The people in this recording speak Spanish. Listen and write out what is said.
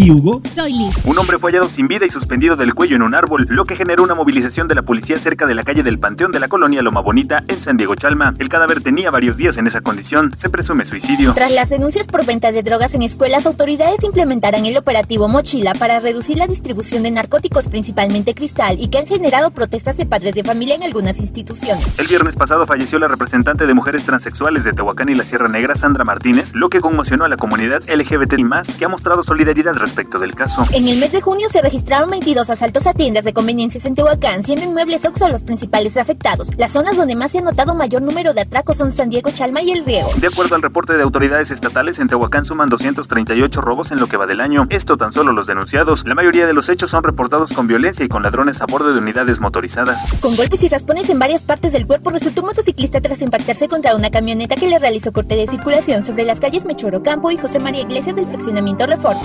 aquí, Hugo? Soy Liz. Un hombre fue hallado sin vida y suspendido del cuello en un árbol, lo que generó una movilización de la policía cerca de la calle del Panteón de la colonia Loma Bonita en San Diego Chalma. El cadáver tenía varios días en esa condición. Se presume suicidio. Tras las denuncias por venta de drogas en escuelas, autoridades implementarán el operativo Mochila para reducir la distribución de narcóticos, principalmente cristal, y que han generado protestas de padres de familia en algunas instituciones. El viernes pasado falleció la representante de mujeres transexuales de Tehuacán y la Sierra Negra, Sandra Martínez, lo que conmocionó a la comunidad LGBT y más, que ha mostrado solidaridad respecto del caso. En el mes de junio se registraron 22 asaltos a tiendas de conveniencias en Tehuacán, siendo inmuebles Oxxo los principales afectados. Las zonas donde más se ha notado mayor número de atracos son San Diego, Chalma y El Riego. De acuerdo al reporte de autoridades estatales, en Tehuacán suman 238 robos en lo que va del año. Esto tan solo los denunciados. La mayoría de los hechos son reportados con violencia y con ladrones a bordo de unidades motorizadas. Con golpes y raspones en varias partes del cuerpo resultó un motociclista tras impactarse contra una camioneta que le realizó corte de circulación sobre las calles Mechoro Campo y José María Iglesias del fraccionamiento Reforma.